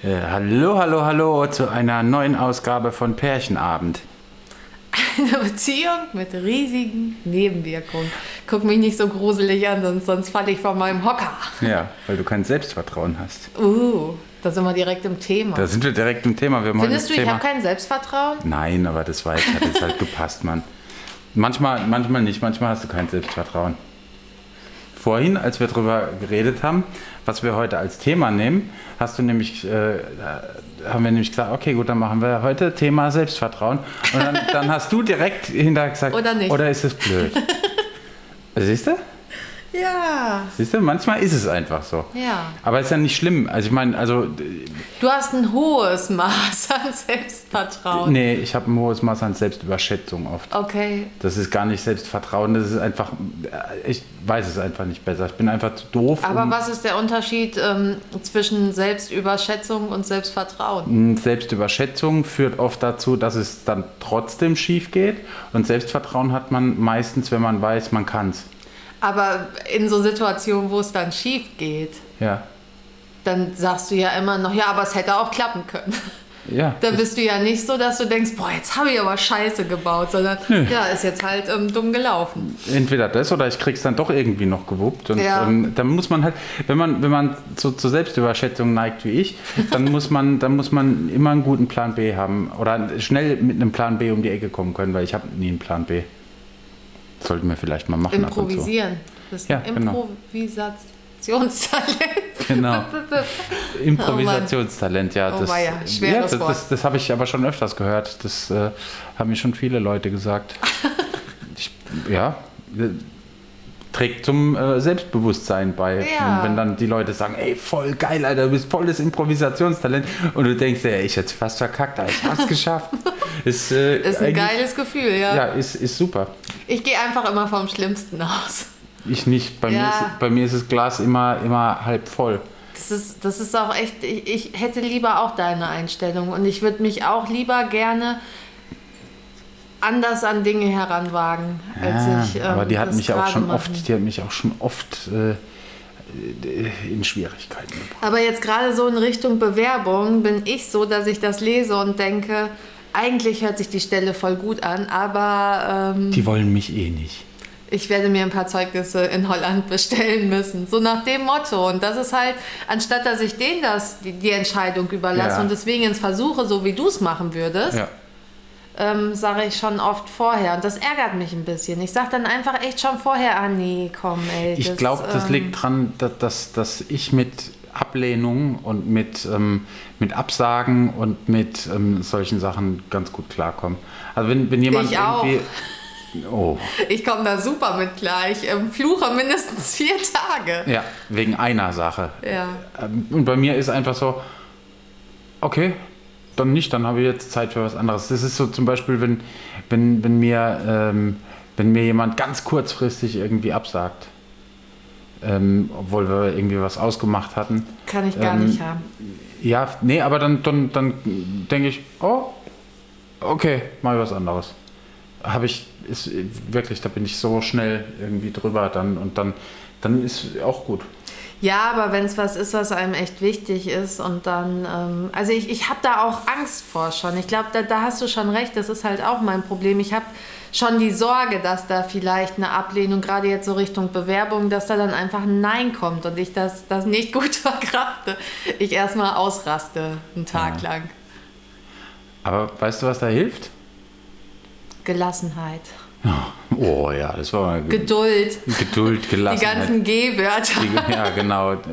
Äh, hallo, hallo, hallo zu einer neuen Ausgabe von Pärchenabend. Eine Beziehung mit riesigen Nebenwirkungen. Guck mich nicht so gruselig an, sonst, sonst falle ich von meinem Hocker. Ja, weil du kein Selbstvertrauen hast. Uh, da sind wir direkt im Thema. Da sind wir direkt im Thema. Wir Findest du, ich Thema. habe kein Selbstvertrauen? Nein, aber das war jetzt, hat jetzt halt gepasst, Mann. Manchmal, manchmal nicht, manchmal hast du kein Selbstvertrauen. Vorhin, als wir darüber geredet haben, was wir heute als Thema nehmen, hast du nämlich, äh, haben wir nämlich gesagt, okay, gut, dann machen wir heute Thema Selbstvertrauen. Und dann, dann hast du direkt hinterher gesagt, Oder nicht. Oder ist es blöd? Siehst du? Ja. Siehst du, manchmal ist es einfach so. Ja. Aber ist ja nicht schlimm. Also ich meine, also Du hast ein hohes Maß an Selbstvertrauen. nee, ich habe ein hohes Maß an Selbstüberschätzung oft. Okay. Das ist gar nicht Selbstvertrauen, das ist einfach, ich weiß es einfach nicht besser. Ich bin einfach zu doof. Aber was ist der Unterschied ähm, zwischen Selbstüberschätzung und Selbstvertrauen? Hm, Selbstüberschätzung führt oft dazu, dass es dann trotzdem schief geht. Und Selbstvertrauen hat man meistens, wenn man weiß, man kann es. Aber in so Situationen, wo es dann schief geht, Ja. dann sagst du ja immer noch, ja, aber es hätte auch klappen können. Ja. Dann bist du ja nicht so, dass du denkst, boah, jetzt habe ich aber Scheiße gebaut, sondern ja, ist jetzt halt ähm, dumm gelaufen. Entweder das oder ich krieg's dann doch irgendwie noch gewuppt. Und Ja. ähm, dann muss man halt, wenn man, wenn man so zur Selbstüberschätzung neigt wie ich, dann muss man, dann muss man immer einen guten Plan B haben. Oder schnell mit einem Plan B um die Ecke kommen können, weil ich habe nie einen Plan B. Sollten wir vielleicht mal machen. Improvisieren. Das ist Ja, ein genau. Improvisationstalent. Genau. Improvisationstalent, ja. Oh Das, weia, schweres ja, das, das, das habe ich aber schon öfters gehört. Das äh, haben mir schon viele Leute gesagt. ich, ja, trägt zum äh, Selbstbewusstsein bei. Ja. Wenn dann die Leute sagen, ey, voll geil, Alter, du bist volles Improvisationstalent. Und du denkst, ey, ich hätte fast verkackt, aber ich hab's geschafft. Ist, äh, ist ein geiles Gefühl, ja. Ja, ist, ist super. Ich gehe einfach immer vom Schlimmsten aus. Ich nicht. Bei, mir, Ja. ist, bei mir ist das Glas immer, immer halb voll. Das ist, das ist auch echt, ich, ich hätte lieber auch deine Einstellung und ich würde mich auch lieber gerne anders an Dinge heranwagen, als Ja, ich. ähm, aber die hat das mich auch schon oft, die hat mich auch schon oft äh, in Schwierigkeiten gebracht. Aber jetzt gerade so in Richtung Bewerbung bin ich so, dass ich das lese und denke, eigentlich hört sich die Stelle voll gut an, aber ähm, Die wollen mich eh nicht. ich werde mir ein paar Zeugnisse in Holland bestellen müssen. So nach dem Motto. Und das ist halt, anstatt dass ich denen das, die, die Entscheidung überlasse Ja. und deswegen ins Versuche, so wie du es machen würdest, Ja. Ähm, sage ich schon oft vorher. Und das ärgert mich ein bisschen. Ich sage dann einfach echt schon vorher, ah nee, komm, ey. Ich glaube, das ähm, liegt dran, dass, dass, dass ich mit Ablehnung und mit, ähm, mit Absagen und mit ähm, solchen Sachen ganz gut klarkomme. Also wenn, wenn jemand Ich auch. irgendwie. Oh, Ich komme da super mit klar. Ich ähm, fluche mindestens vier Tage. ja, wegen einer Sache. Ja. Ähm, Und bei mir ist einfach so, okay, dann nicht, dann habe ich jetzt Zeit für was anderes. Das ist so zum Beispiel, wenn, wenn, wenn, mir, ähm, wenn mir jemand ganz kurzfristig irgendwie absagt, ähm, obwohl wir irgendwie was ausgemacht hatten. Kann ich gar Ähm, nicht haben. Ja, nee, aber dann, dann, dann denke ich, oh, okay, mal was anderes. Habe ich, ist wirklich, da bin ich so schnell irgendwie drüber dann und dann, dann ist auch gut. Ja, aber wenn es was ist, was einem echt wichtig ist und dann, ähm, also ich, ich habe da auch Angst vor schon. Ich glaube, da, da hast du schon recht, das ist halt auch mein Problem. Ich habe schon die Sorge, dass da vielleicht eine Ablehnung, gerade jetzt so Richtung Bewerbung, dass da dann einfach ein Nein kommt und ich das, das nicht gut verkrafte. Ich erstmal ausraste, einen Tag lang. Aber weißt du, was da hilft? Gelassenheit, Oh ja, das war mal Geduld, Geduld, die Gelassenheit. ganzen G-Wörter. Die- ja, genau.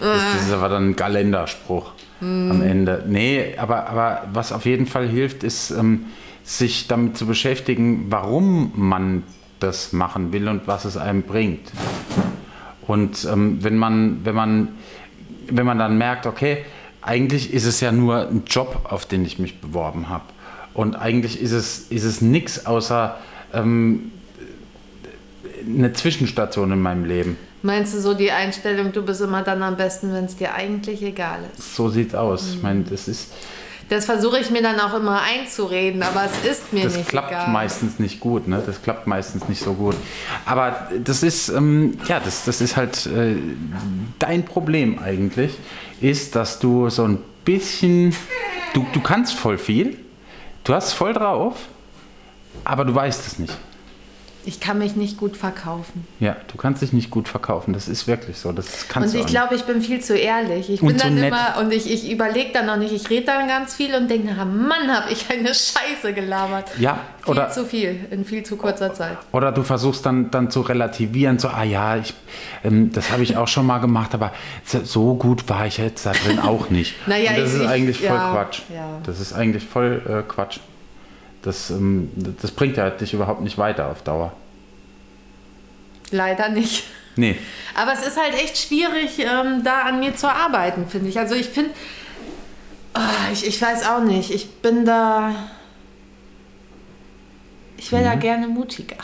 Das, das ist aber dann ein Kalenderspruch am Ende. Nee, aber, aber was auf jeden Fall hilft, ist, ähm, sich damit zu beschäftigen, warum man das machen will und was es einem bringt. Und ähm, wenn man, wenn man, wenn man dann merkt, okay, eigentlich ist es ja nur ein Job, auf den ich mich beworben habe. Und eigentlich ist es, ist es nichts außer ähm, eine Zwischenstation in meinem Leben. Meinst du so die Einstellung, du bist immer dann am besten, wenn es dir eigentlich egal ist? So sieht's aus. Ich meine, das ist. Das versuche ich mir dann auch immer einzureden, aber es ist mir das nicht klappt egal. meistens nicht gut, ne? Das klappt meistens nicht so gut. Aber das ist, ähm, ja, das, das ist halt äh, dein Problem eigentlich, ist, dass du so ein bisschen, du, du kannst voll viel, du hast voll drauf, aber du weißt es nicht. Ich kann mich nicht gut verkaufen. Ja, du kannst dich nicht gut verkaufen. Das ist wirklich so. Das kannst Und ich glaube, ich bin viel zu ehrlich. Ich bin so dann nett. immer und ich, ich überlege dann auch nicht. Ich rede dann ganz viel und denke, na Mann, habe ich eine Scheiße gelabert. Ja, Viel oder, zu viel in viel zu kurzer Zeit. oder du versuchst dann, dann zu relativieren, so, ah ja, ich, ähm, das habe ich auch schon mal gemacht, aber so- so gut war ich jetzt da drin auch nicht. Naja, Und das ich- ist ich- eigentlich voll ja, Quatsch. ja. Das ist eigentlich voll äh, Quatsch. Das, ähm, das bringt ja dich überhaupt nicht weiter auf Dauer. Leider nicht. Nee. Aber es ist halt echt schwierig, ähm, da an mir zu arbeiten, finde ich. Also ich finde, ah, ich, ich weiß auch nicht, ich bin da, ich wäre da gerne mutiger.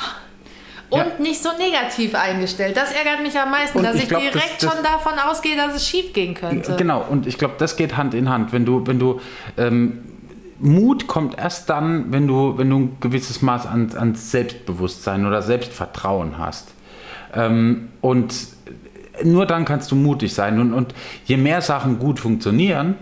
Und Mhm. Ja. nicht so negativ eingestellt. Das ärgert mich am meisten, Und dass ich ich, glaub, das- direkt das- schon davon ausgehe, dass es schief gehen könnte. Genau, und ich glaube, das geht Hand in Hand. Wenn du, wenn du ähm, Mut kommt erst dann, wenn du, wenn du ein gewisses Maß an, an Selbstbewusstsein oder Selbstvertrauen hast. Ähm, und nur dann kannst du mutig sein. Und, und je mehr Sachen gut funktionieren,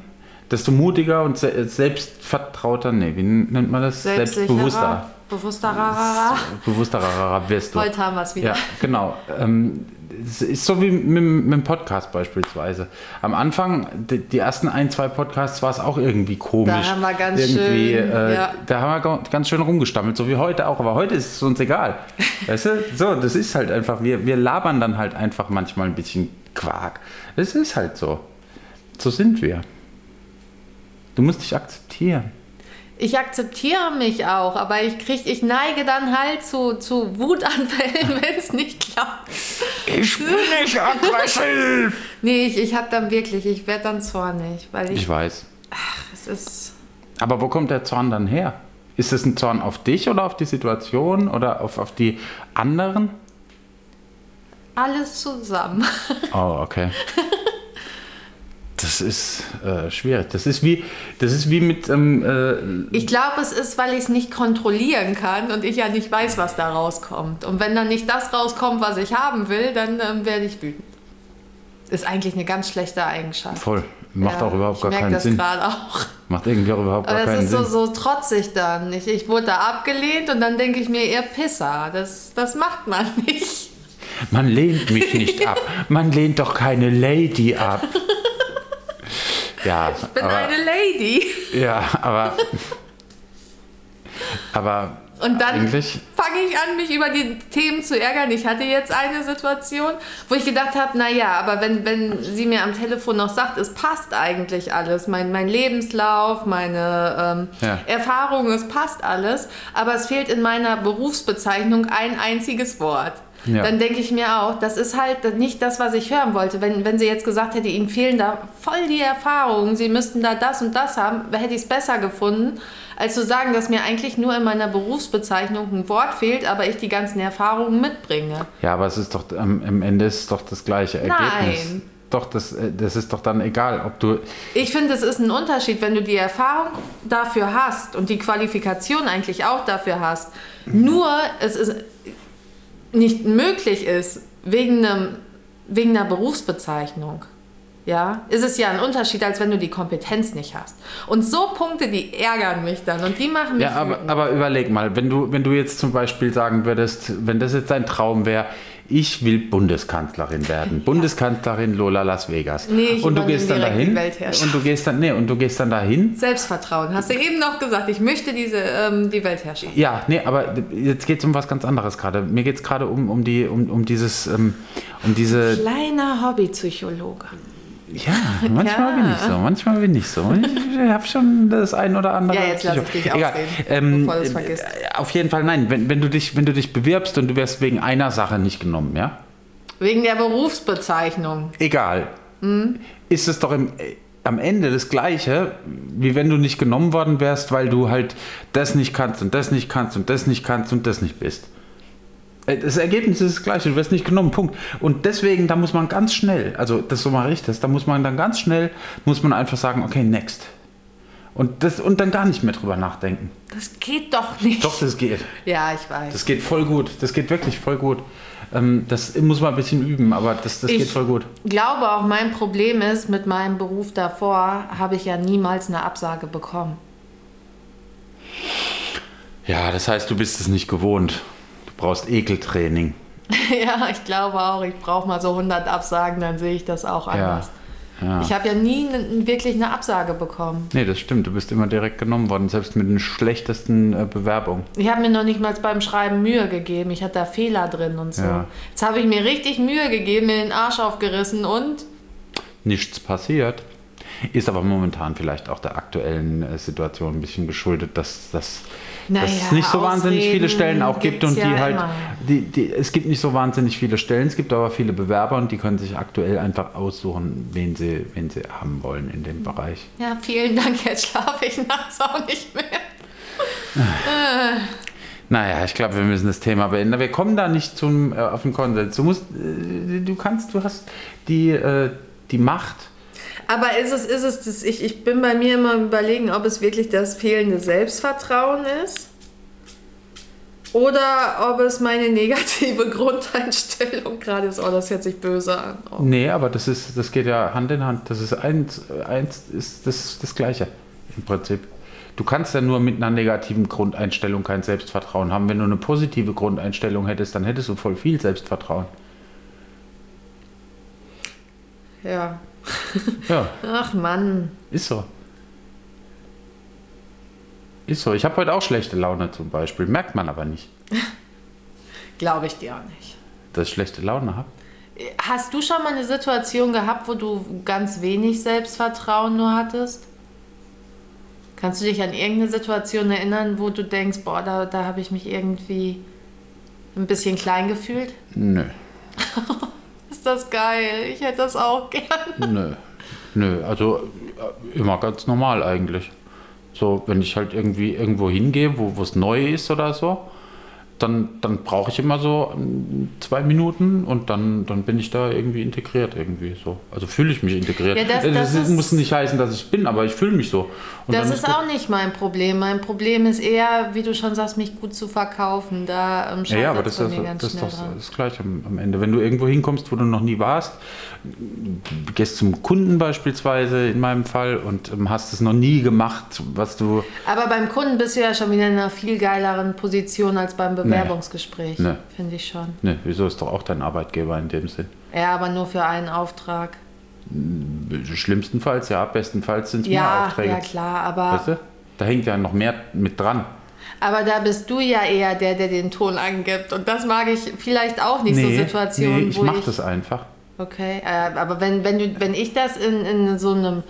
desto mutiger und se selbstvertrauter, nee, wie nennt man das? Selbstbewusster. Bewussterer. Bewussterer wirst du. Heute haben wir es wieder. Ja, genau. Ähm, es ist so wie mit, mit dem Podcast beispielsweise. Am Anfang, die, die ersten ein, zwei Podcasts, war es auch irgendwie komisch. Da haben wir ganz irgendwie, schön, Äh, ja. Da haben wir ga- ganz schön rumgestammelt, so wie heute auch. Aber heute ist es uns egal. weißt du? So, das ist halt einfach, wir, wir labern dann halt einfach manchmal ein bisschen Quark. Das ist halt so. So sind wir. Du musst dich akzeptieren. Ich akzeptiere mich auch, aber ich krieg, ich neige dann halt zu, zu Wutanfällen, wenn es nicht klappt. Ich bin nicht aggressiv! Nee, ich, ich hab dann wirklich, ich werde dann zornig, weil ich, Ich weiß. es ist, Aber wo kommt der Zorn dann her? Ist es ein Zorn auf dich oder auf die Situation oder auf, auf die anderen? alles zusammen. Oh, okay. Das ist äh, schwierig. Das ist wie, das ist wie mit, ähm, äh, Ich glaube, es ist, weil ich es nicht kontrollieren kann und ich ja nicht weiß, was da rauskommt. Und wenn dann nicht das rauskommt, was ich haben will, dann ähm, werde ich wütend. Ist eigentlich eine ganz schlechte Eigenschaft. voll. Macht Ja, auch überhaupt ich gar merke keinen das Sinn. gerade auch. Macht irgendwie auch überhaupt Aber gar das keinen ist so, Sinn. so trotzig dann. Ich, ich wurde da abgelehnt und dann denke ich mir, ihr Pisser, das, das macht man nicht. Man lehnt mich nicht ab. Man lehnt doch keine Lady ab. Ja, Ich bin aber, eine Lady. ja, aber, aber Und dann fange ich an, mich über die Themen zu ärgern. Ich hatte jetzt eine Situation, wo ich gedacht habe, naja, aber wenn, wenn sie mir am Telefon noch sagt, es passt eigentlich alles, mein, mein Lebenslauf, meine ähm, Ja. Erfahrung, es passt alles, aber es fehlt in meiner Berufsbezeichnung ein einziges Wort. Ja. Dann denke ich mir auch, das ist halt nicht das, was ich hören wollte. Wenn, wenn sie jetzt gesagt hätte, ihnen fehlen da voll die Erfahrungen, sie müssten da das und das haben, hätte ich es besser gefunden, als zu sagen, dass mir eigentlich nur in meiner Berufsbezeichnung ein Wort fehlt, aber ich die ganzen Erfahrungen mitbringe. ja, aber es ist doch, am, am Ende ist es doch das gleiche Ergebnis. Nein. Doch, das, äh, das ist doch dann egal, ob du, Ich finde, es ist ein Unterschied, wenn du die Erfahrung dafür hast und die Qualifikation eigentlich auch dafür hast. Nur es ist nicht möglich ist wegen, einem, wegen einer Berufsbezeichnung. Ja, ist es ja ein Unterschied, als wenn du die Kompetenz nicht hast. Und so Punkte, die ärgern mich dann und die machen mich Ja, aber, aber überleg mal, wenn du, wenn du jetzt zum Beispiel sagen würdest, wenn das jetzt dein Traum wäre, ich will Bundeskanzlerin werden. Bundeskanzlerin Lola Las Vegas. Nee, ich und du gehst dann dahin. Und du gehst dann, nee, und du gehst dann dahin. Selbstvertrauen. Hast du eben noch gesagt, ich möchte diese, ähm, die Weltherrschaft. Ja, nee, aber jetzt geht es um was ganz anderes gerade. Mir geht es gerade um, um, die, um, um dieses, ähm, um diese Kleiner Hobbypsychologe. Ja, manchmal Ja. bin ich so, manchmal bin ich so. Ich habe schon das ein oder andere. Ja, jetzt lass ich dich Egal. ausreden, Ähm, bevor du es vergisst. äh, Auf jeden Fall nein. Wenn, wenn, du dich, wenn du dich bewirbst und du wirst wegen einer Sache nicht genommen, ja? Wegen der Berufsbezeichnung. Egal. Mhm. Ist es doch im, äh, am Ende das Gleiche, wie wenn du nicht genommen worden wärst, weil du halt das nicht kannst und das nicht kannst und das nicht kannst und das nicht bist. Äh, Das Ergebnis ist das gleiche, du wirst nicht genommen, Punkt. Und deswegen, da muss man ganz schnell, also das so mal richtig, da muss man dann ganz schnell, muss man einfach sagen, okay, next. Und, das, und dann gar nicht mehr drüber nachdenken. Das geht doch nicht. Doch, das geht. Ja, ich weiß. Das geht voll gut. Das geht wirklich voll gut. Ähm, das muss man ein bisschen üben, aber das, das ich geht voll gut. glaube auch, mein Problem ist, mit meinem Beruf davor habe ich ja niemals eine Absage bekommen. Ja, das heißt, du bist es nicht gewohnt. Brauchst Ekeltraining. ja, ich glaube auch. Ich brauche mal so 100 Absagen, dann sehe ich das auch anders. Ja. Ich habe ja nie ne, wirklich eine Absage bekommen. Nee, das stimmt. Du bist immer direkt genommen worden, selbst mit den schlechtesten äh, Bewerbungen. Ich habe mir noch nicht mal beim Schreiben Mühe gegeben. Ich hatte da Fehler drin und so. Ja. Jetzt habe ich mir richtig Mühe gegeben, mir den Arsch aufgerissen und Nichts passiert. Ist aber momentan vielleicht auch der aktuellen äh, Situation ein bisschen geschuldet, dass, dass, Naja, dass es nicht so wahnsinnig viele Stellen auch gibt und die ja halt, die, die, es gibt nicht so wahnsinnig viele Stellen, es gibt aber viele Bewerber und die können sich aktuell einfach aussuchen, wen sie, wen sie haben wollen in dem Bereich. ja, vielen Dank. Jetzt schlafe ich nachts auch nicht mehr. Naja, ich glaube, wir müssen das Thema beenden. Wir kommen da nicht zum, äh, auf den Konsens. Du musst, äh, du kannst, du hast die, äh, die Macht. Aber ist es, ist es das, ich, ich bin bei mir immer überlegen, ob es wirklich das fehlende Selbstvertrauen ist oder ob es meine negative Grundeinstellung gerade ist. Oh, das hört sich böse an. Oh. Nee, aber das ist, das geht ja Hand in Hand. Das ist eins, eins ist das, das Gleiche im Prinzip. Du kannst ja nur mit einer negativen Grundeinstellung kein Selbstvertrauen haben. Wenn du eine positive Grundeinstellung hättest, dann hättest du voll viel Selbstvertrauen. Ja. Ja, Ach Mann. ist so. Ist so. Ich habe heute auch schlechte Laune zum Beispiel. Merkt man aber nicht, Glaube ich dir auch nicht. dass ich schlechte Laune habe. Hast du schon mal eine Situation gehabt, wo du ganz wenig Selbstvertrauen nur hattest? Kannst du dich an irgendeine Situation erinnern, wo du denkst, boah, da, da habe ich mich irgendwie ein bisschen klein gefühlt? Nö. Ist das geil? Ich hätte das auch gern. Nö. Nö, also äh, immer ganz normal eigentlich. So, wenn ich halt irgendwie irgendwo hingehe, wo es neu ist oder so, dann, dann brauche ich immer so ähm, zwei Minuten und dann, dann bin ich da irgendwie integriert irgendwie so. Also fühle ich mich integriert. Ja, das- Äh, das ist- muss nicht heißen, dass ich bin, aber ich fühle mich so. Und Das ist auch nicht mein Problem. Mein Problem ist eher, wie du schon sagst, mich gut zu verkaufen. Da ähm, Ja, ja, aber das ganz das ist doch das Gleiche am, am Ende. Wenn du irgendwo hinkommst, wo du noch nie warst, gehst zum Kunden beispielsweise in meinem Fall und ähm, hast es noch nie gemacht, was du. Aber beim Kunden bist du ja schon wieder in einer viel geileren Position als beim Bewerbungsgespräch. Nee. Finde ich schon. Ne, wieso ist doch auch dein Arbeitgeber in dem Sinn? Ja, aber nur für einen Auftrag. Schlimmstenfalls, ja, bestenfalls sind es mehr Ja, Aufträge. ja klar, aber, Weißt du? Da hängt ja noch mehr mit dran. aber da bist du ja eher der, der den Ton angibt. Und das mag ich vielleicht auch nicht, so Situationen, nee, ich wo mach ich... das einfach. Okay, äh, aber wenn, wenn, du, wenn ich das in, in so einem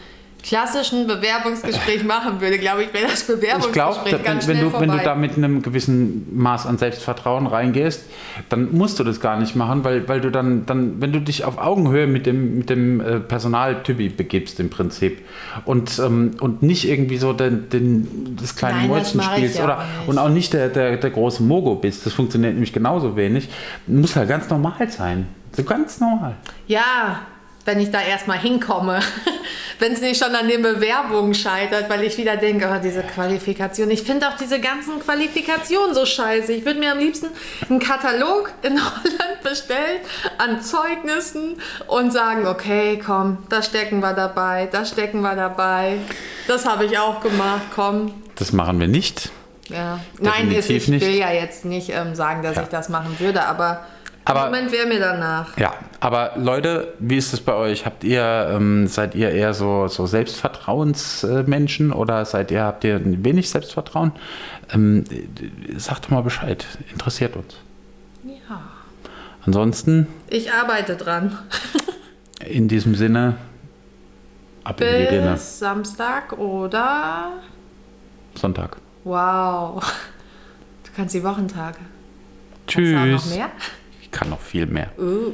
klassischen Bewerbungsgespräch machen würde, glaube ich, wäre das Ich Bewerbungsgespräch wenn, ganz wenn, schnell du, wenn vorbei. du da mit einem gewissen Maß an Selbstvertrauen reingehst, dann musst du das gar nicht machen, weil, weil du dann, dann, wenn du dich auf Augenhöhe mit dem, mit dem äh, Personaltypi begibst im Prinzip und, ähm, und nicht irgendwie so den, den, das kleine Mäuschen ich spielst ja oder, nicht. und auch nicht der, der, der große Mogo bist, das funktioniert nämlich genauso wenig, muss halt ganz normal sein. So ganz normal. Ja, wenn ich da erstmal hinkomme. wenn es nicht schon an den Bewerbungen scheitert, weil ich wieder denke, oh, diese Qualifikation. Ich finde auch diese ganzen Qualifikationen so scheiße. Ich würde mir am liebsten einen Katalog in Holland bestellen an Zeugnissen und sagen, okay, komm, das stecken wir dabei, das stecken wir dabei. Das habe ich auch gemacht, komm. Das machen wir nicht. Ja. Nein, ist, Definitiv ich nicht. will ja jetzt nicht ähm, sagen, dass Ja. ich das machen würde, aber, Aber- im Moment wäre mir danach. Ja, aber Leute, wie ist es bei euch? Habt ihr, ähm, seid ihr eher so, so Selbstvertrauensmenschen oder seid ihr, habt ihr wenig Selbstvertrauen? Ähm, äh, sagt doch mal Bescheid, interessiert uns. Ja. Ansonsten, Ich arbeite dran. in diesem Sinne, ab in die Rinne. Bis Samstag oder? Sonntag. Wow. Du kannst die Wochentage. Kannst du auch noch Tschüss. mehr? Ich kann noch viel mehr. Uh.